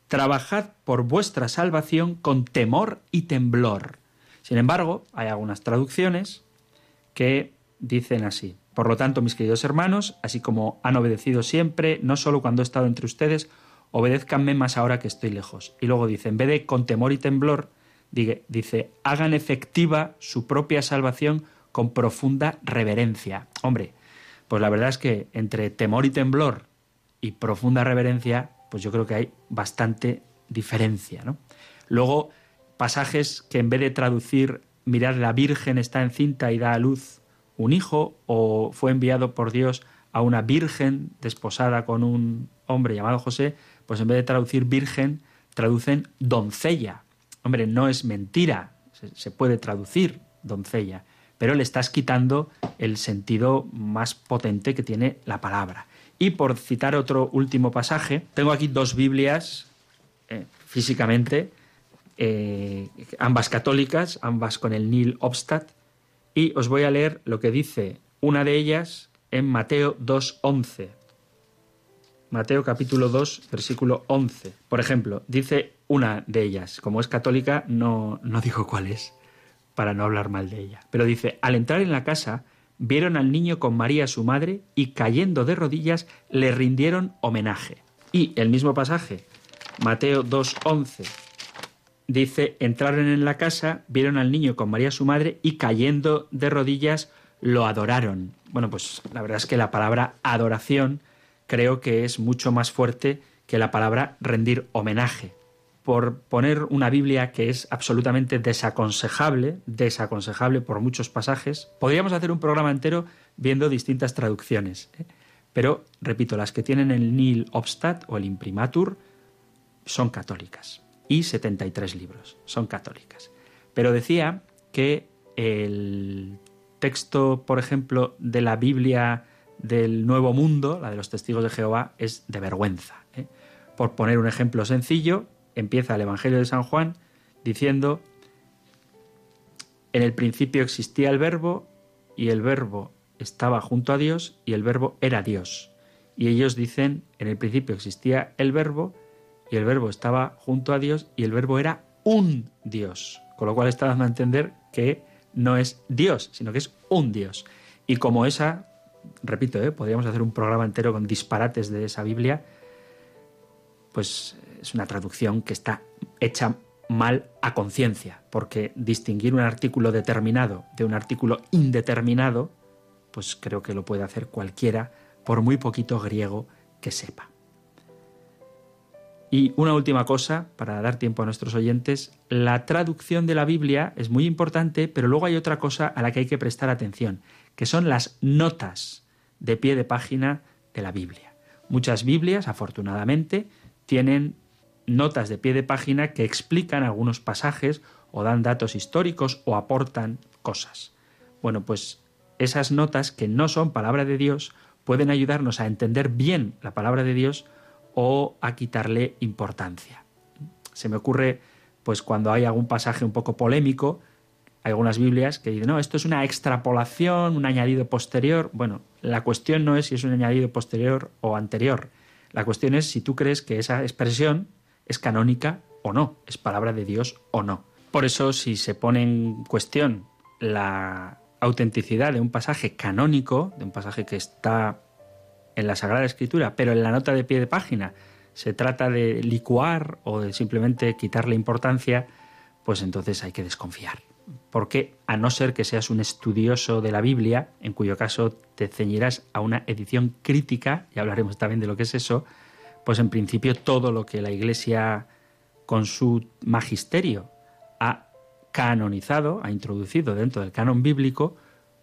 Speaker 1: trabajad por vuestra salvación con temor y temblor. Sin embargo, hay algunas traducciones que dicen así, por lo tanto, mis queridos hermanos, así como han obedecido siempre, no solo cuando he estado entre ustedes, obedézcanme más ahora que estoy lejos. Y luego dice, en vez de con temor y temblor, dice, hagan efectiva su propia salvación con profunda reverencia. Hombre, pues la verdad es que entre temor y temblor y profunda reverencia, pues yo creo que hay bastante diferencia. ¿no? Luego, pasajes que en vez de traducir, mirad, la Virgen está encinta y da a luz un hijo o fue enviado por Dios a una virgen desposada con un hombre llamado José, pues en vez de traducir virgen, traducen doncella. Hombre, no es mentira, se, puede traducir doncella, pero le estás quitando el sentido más potente que tiene la palabra. Y por citar otro último pasaje, tengo aquí dos Biblias eh, físicamente, eh, ambas católicas, ambas con el Nil Obstat, y os voy a leer lo que dice una de ellas en Mateo 2.11. Mateo capítulo 2, versículo 11. Por ejemplo, dice una de ellas, como es católica, no, no digo cuál es, para no hablar mal de ella, pero dice, al entrar en la casa, vieron al niño con María su madre y cayendo de rodillas le rindieron homenaje. Y el mismo pasaje, Mateo 2.11, dice, entraron en la casa, vieron al niño con María su madre y cayendo de rodillas lo adoraron. Bueno, pues la verdad es que la palabra adoración creo que es mucho más fuerte que la palabra rendir homenaje. Por poner una Biblia que es absolutamente desaconsejable, desaconsejable por muchos pasajes, podríamos hacer un programa entero viendo distintas traducciones. ¿eh? Pero, repito, las que tienen el Nil Obstat o el Imprimatur son católicas y 73 libros. Son católicas. Pero decía que el texto, por ejemplo, de la Biblia del Nuevo Mundo, la de los testigos de Jehová, es de vergüenza. ¿eh? Por poner un ejemplo sencillo, empieza el Evangelio de San Juan diciendo, en el principio existía el verbo y el verbo estaba junto a Dios y el verbo era Dios. Y ellos dicen, en el principio existía el verbo y el verbo estaba junto a Dios y el verbo era un Dios. Con lo cual está dando a entender que no es Dios, sino que es un Dios. Y como esa, repito, ¿eh? podríamos hacer un programa entero con disparates de esa Biblia, pues es una traducción que está hecha mal a conciencia, porque distinguir un artículo determinado de un artículo indeterminado, pues creo que lo puede hacer cualquiera, por muy poquito griego que sepa. Y una última cosa, para dar tiempo a nuestros oyentes, la traducción de la Biblia es muy importante, pero luego hay otra cosa a la que hay que prestar atención, que son las notas de pie de página de la Biblia. Muchas Biblias, afortunadamente, tienen notas de pie de página que explican algunos pasajes o dan datos históricos o aportan cosas. Bueno, pues esas notas que no son palabra de Dios pueden ayudarnos a entender bien la palabra de Dios o a quitarle importancia. Se me ocurre, pues cuando hay algún pasaje un poco polémico, hay algunas Biblias que dicen, no, esto es una extrapolación, un añadido posterior. Bueno, la cuestión no es si es un añadido posterior o anterior. La cuestión es si tú crees que esa expresión es canónica o no, es palabra de Dios o no. Por eso, si se pone en cuestión la autenticidad de un pasaje canónico, de un pasaje que está en la Sagrada Escritura, pero en la nota de pie de página se trata de licuar o de simplemente quitarle importancia, pues entonces hay que desconfiar. Porque a no ser que seas un estudioso de la Biblia, en cuyo caso te ceñirás a una edición crítica, y hablaremos también de lo que es eso, pues en principio todo lo que la Iglesia con su magisterio ha canonizado, ha introducido dentro del canon bíblico,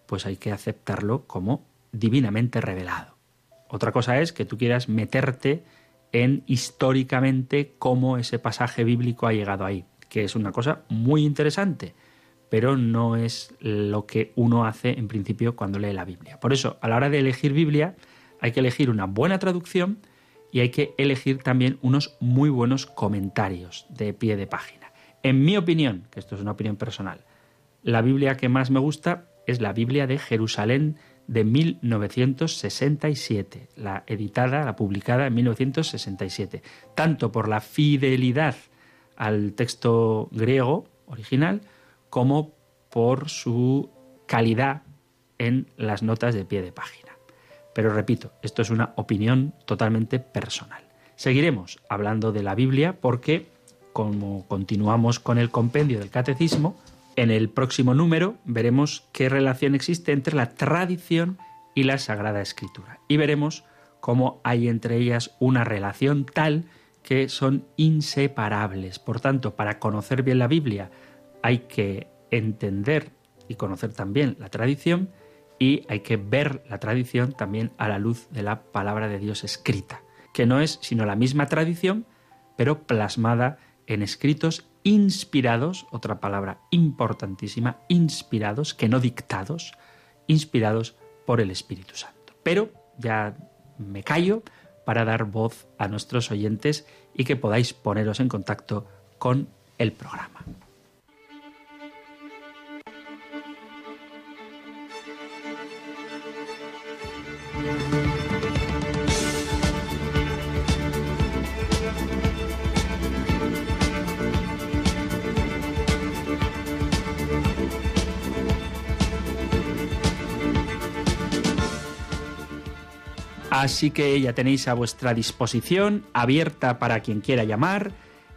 Speaker 1: pues hay que aceptarlo como divinamente revelado. Otra cosa es que tú quieras meterte en históricamente cómo ese pasaje bíblico ha llegado ahí, que es una cosa muy interesante, pero no es lo que uno hace en principio cuando lee la Biblia. Por eso, a la hora de elegir Biblia, hay que elegir una buena traducción y hay que elegir también unos muy buenos comentarios de pie de página. En mi opinión, que esto es una opinión personal, la Biblia que más me gusta es la Biblia de Jerusalén de 1967, la editada, la publicada en 1967, tanto por la fidelidad al texto griego original como por su calidad en las notas de pie de página. Pero repito, esto es una opinión totalmente personal. Seguiremos hablando de la Biblia porque, como continuamos con el compendio del catecismo, en el próximo número veremos qué relación existe entre la tradición y la Sagrada Escritura. Y veremos cómo hay entre ellas una relación tal que son inseparables. Por tanto, para conocer bien la Biblia hay que entender y conocer también la tradición y hay que ver la tradición también a la luz de la palabra de Dios escrita, que no es sino la misma tradición, pero plasmada en escritos inspirados, otra palabra importantísima, inspirados, que no dictados, inspirados por el Espíritu Santo. Pero ya me callo para dar voz a nuestros oyentes y que podáis poneros en contacto con el programa. Así que ya tenéis a vuestra disposición, abierta para quien quiera llamar,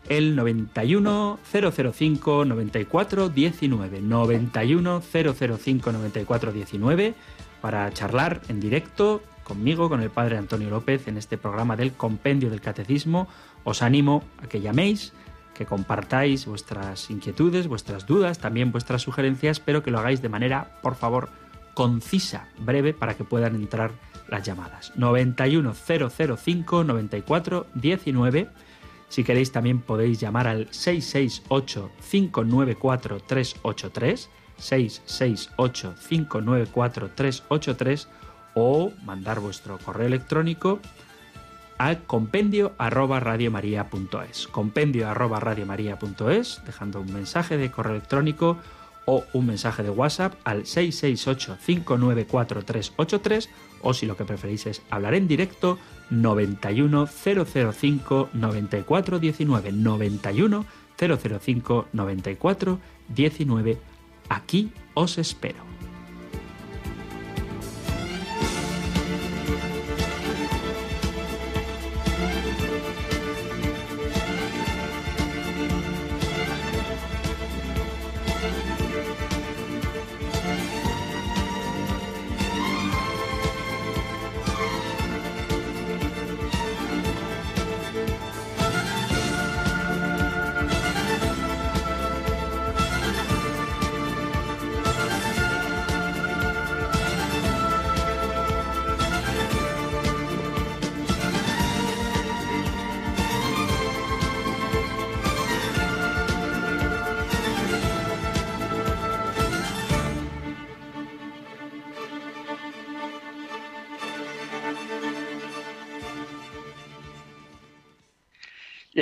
Speaker 1: el 91 005 94 19. 91 005 94 19 para charlar en directo conmigo, con el padre Antonio López, en este programa del Compendio del Catecismo. Os animo a que llaméis, que compartáis vuestras inquietudes, vuestras dudas, también vuestras sugerencias, pero que lo hagáis de manera, por favor, concisa, breve, para que puedan entrar las llamadas. 91005 94 19. Si queréis también podéis llamar al 668 594 383 668 594 383 o mandar vuestro correo electrónico al compendio arroba radiomaria.es compendio arroba radiomaria.es dejando un mensaje de correo electrónico o un mensaje de WhatsApp al 668-594-383 o si lo que preferís es hablar en directo 91 005 94 19 91 005 94 19 aquí os espero.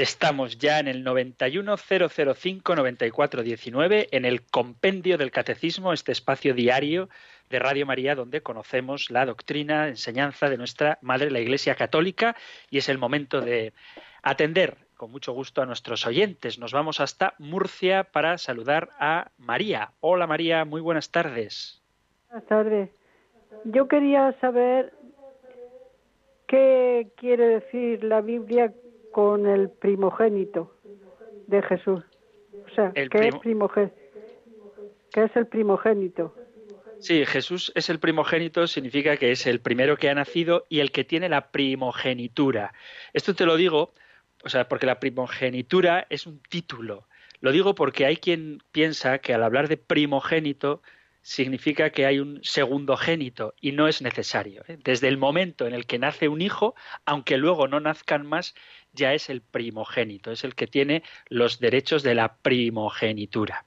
Speaker 1: Estamos ya en el 910059419 en el compendio del catecismo, este espacio diario de Radio María donde conocemos la doctrina, enseñanza de nuestra Madre la Iglesia Católica y es el momento de atender con mucho gusto a nuestros oyentes. Nos vamos hasta Murcia para saludar a María. Hola María, muy buenas tardes.
Speaker 6: Buenas tardes. Yo quería saber qué quiere decir la Biblia con el primogénito de Jesús. O sea, ¿qué, es ¿qué es el primogénito?
Speaker 1: Sí, Jesús es el primogénito, significa que es el primero que ha nacido y el que tiene la primogenitura. Esto te lo digo, o sea, porque la primogenitura es un título. Lo digo porque hay quien piensa que al hablar de primogénito significa que hay un segundo génito y no es necesario. ¿eh? Desde el momento en el que nace un hijo, aunque luego no nazcan más, ya es el primogénito, es el que tiene los derechos de la primogenitura.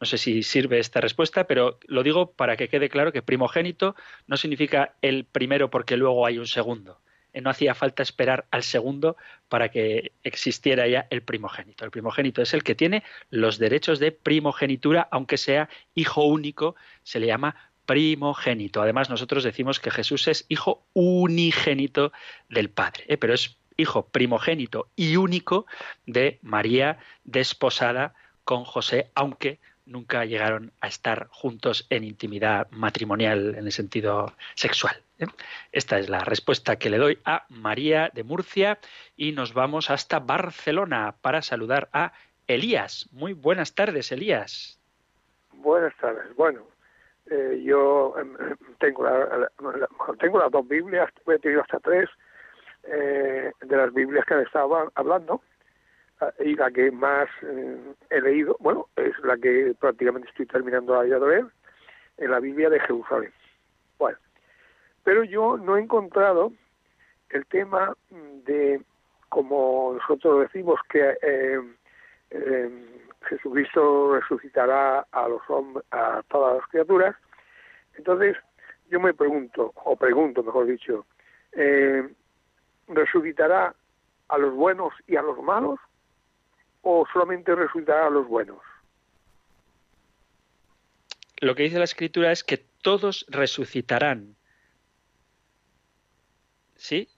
Speaker 1: No sé si sirve esta respuesta, pero lo digo para que quede claro que primogénito no significa el primero porque luego hay un segundo. Eh, no hacía falta esperar al segundo para que existiera ya el primogénito. El primogénito es el que tiene los derechos de primogenitura, aunque sea hijo único, se le llama primogénito. Además, nosotros decimos que Jesús es hijo unigénito del Padre, ¿eh? pero es hijo primogénito y único de María desposada con José, aunque nunca llegaron a estar juntos en intimidad matrimonial en el sentido sexual. ¿eh? Esta es la respuesta que le doy a María de Murcia y nos vamos hasta Barcelona para saludar a Elías. Muy buenas tardes, Elías.
Speaker 7: Buenas tardes. Bueno, eh, yo em, tengo, tengo las dos Biblias, he tenido hasta tres eh, de las Biblias que estaba hablando y la que más he leído, bueno, es la que prácticamente estoy terminando de leer, en la Biblia de Jerusalén. Bueno, pero yo no he encontrado el tema de, como nosotros decimos, que eh, eh, Jesucristo resucitará a los hombres, a todas las criaturas. Entonces, yo me pregunto, o pregunto, mejor dicho, eh, ¿resucitará a los buenos y a los malos? ¿O solamente resucitará a los buenos?
Speaker 1: Lo que dice la Escritura es que todos resucitarán. ¿sí?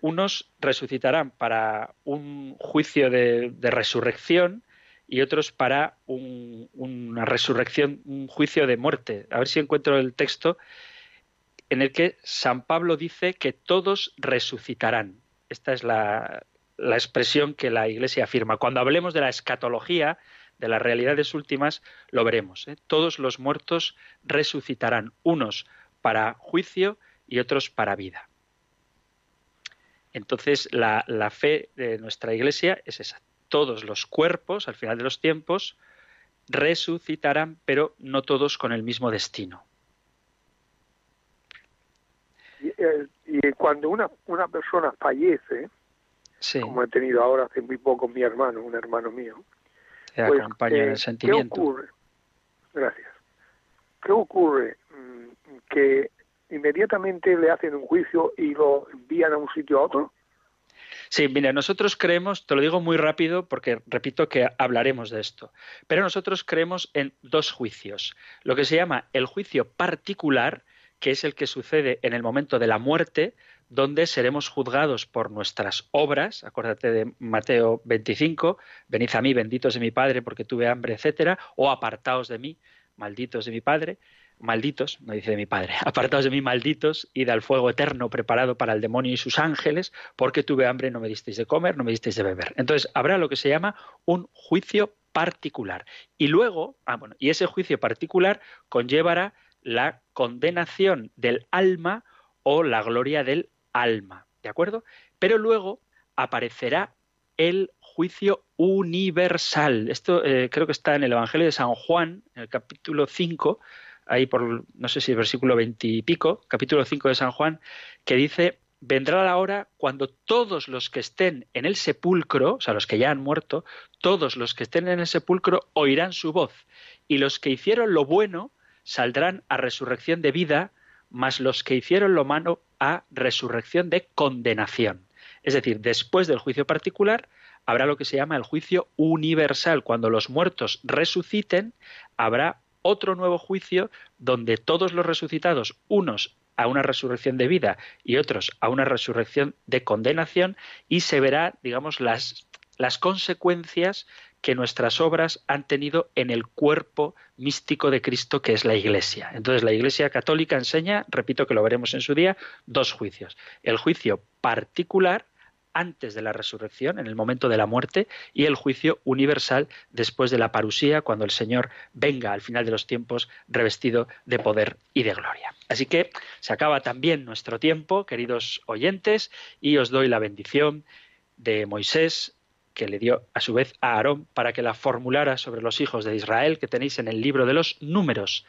Speaker 1: Unos resucitarán para un juicio de, resurrección y otros para una resurrección, un juicio de muerte. A ver si encuentro el texto en el que San Pablo dice que todos resucitarán. Esta es la, expresión que la Iglesia afirma. Cuando hablemos de la escatología, de las realidades últimas, lo veremos. ¿eh? Todos los muertos resucitarán, unos para juicio y otros para vida. Entonces, la, fe de nuestra Iglesia es esa. Todos los cuerpos, al final de los tiempos, resucitarán, pero no todos con el mismo destino.
Speaker 7: Y, eh, cuando una, una persona fallece, como he tenido ahora hace muy poco mi hermano, un hermano mío,
Speaker 1: te pues, acompaña en el eh, sentimiento.
Speaker 7: ¿Qué ocurre? Gracias. ¿Qué ocurre? Mm, que inmediatamente le hacen un juicio y lo envían a un sitio a otro?
Speaker 1: Sí, mira, nosotros creemos, te lo digo muy rápido porque repito que hablaremos de esto, pero nosotros creemos en dos juicios. Lo que se llama el juicio particular, que es el que sucede en el momento de la muerte, donde seremos juzgados por nuestras obras, acuérdate de Mateo 25, venid a mí, benditos de mi Padre, porque tuve hambre, etcétera, o apartaos de mí, malditos de mi Padre, malditos, no dice de mi Padre, apartaos de mí, malditos, id al fuego eterno preparado para el demonio y sus ángeles, porque tuve hambre, no me disteis de comer, no me disteis de beber. Entonces, habrá lo que se llama un juicio particular. Y luego, ah, bueno, y ese juicio particular conllevará la condenación del alma o la gloria del alma, ¿de acuerdo? Pero luego aparecerá el juicio universal. Esto eh, creo que está en el Evangelio de San Juan, en el capítulo 5, ahí por, no sé si el versículo 20 y pico, capítulo 5 de San Juan, que dice, vendrá la hora cuando todos los que estén en el sepulcro, o sea, los que ya han muerto, todos los que estén en el sepulcro oirán su voz, y los que hicieron lo bueno saldrán a resurrección de vida, mas los que hicieron lo malo a resurrección de condenación. Es decir, después del juicio particular habrá lo que se llama el juicio universal. Cuando los muertos resuciten, habrá otro nuevo juicio donde todos los resucitados, unos a una resurrección de vida y otros a una resurrección de condenación, y se verá, digamos, las, las consecuencias que nuestras obras han tenido en el cuerpo místico de Cristo que es la Iglesia. Entonces la Iglesia católica enseña, repito que lo veremos en su día, dos juicios. El juicio particular antes de la resurrección, en el momento de la muerte, y el juicio universal después de la parusía, cuando el Señor venga al final de los tiempos revestido de poder y de gloria. Así que se acaba también nuestro tiempo, queridos oyentes, y os doy la bendición de Moisés, que le dio a su vez a Aarón para que la formulara sobre los hijos de Israel que tenéis en el libro de los números.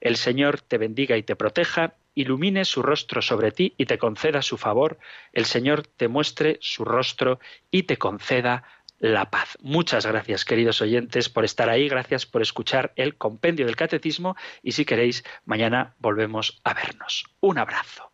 Speaker 1: El Señor te bendiga y te proteja, ilumine su rostro sobre ti y te conceda su favor. El Señor te muestre su rostro y te conceda la paz. Muchas gracias, queridos oyentes, por estar ahí. Gracias por escuchar el compendio del catecismo y si queréis, mañana volvemos a vernos. Un abrazo.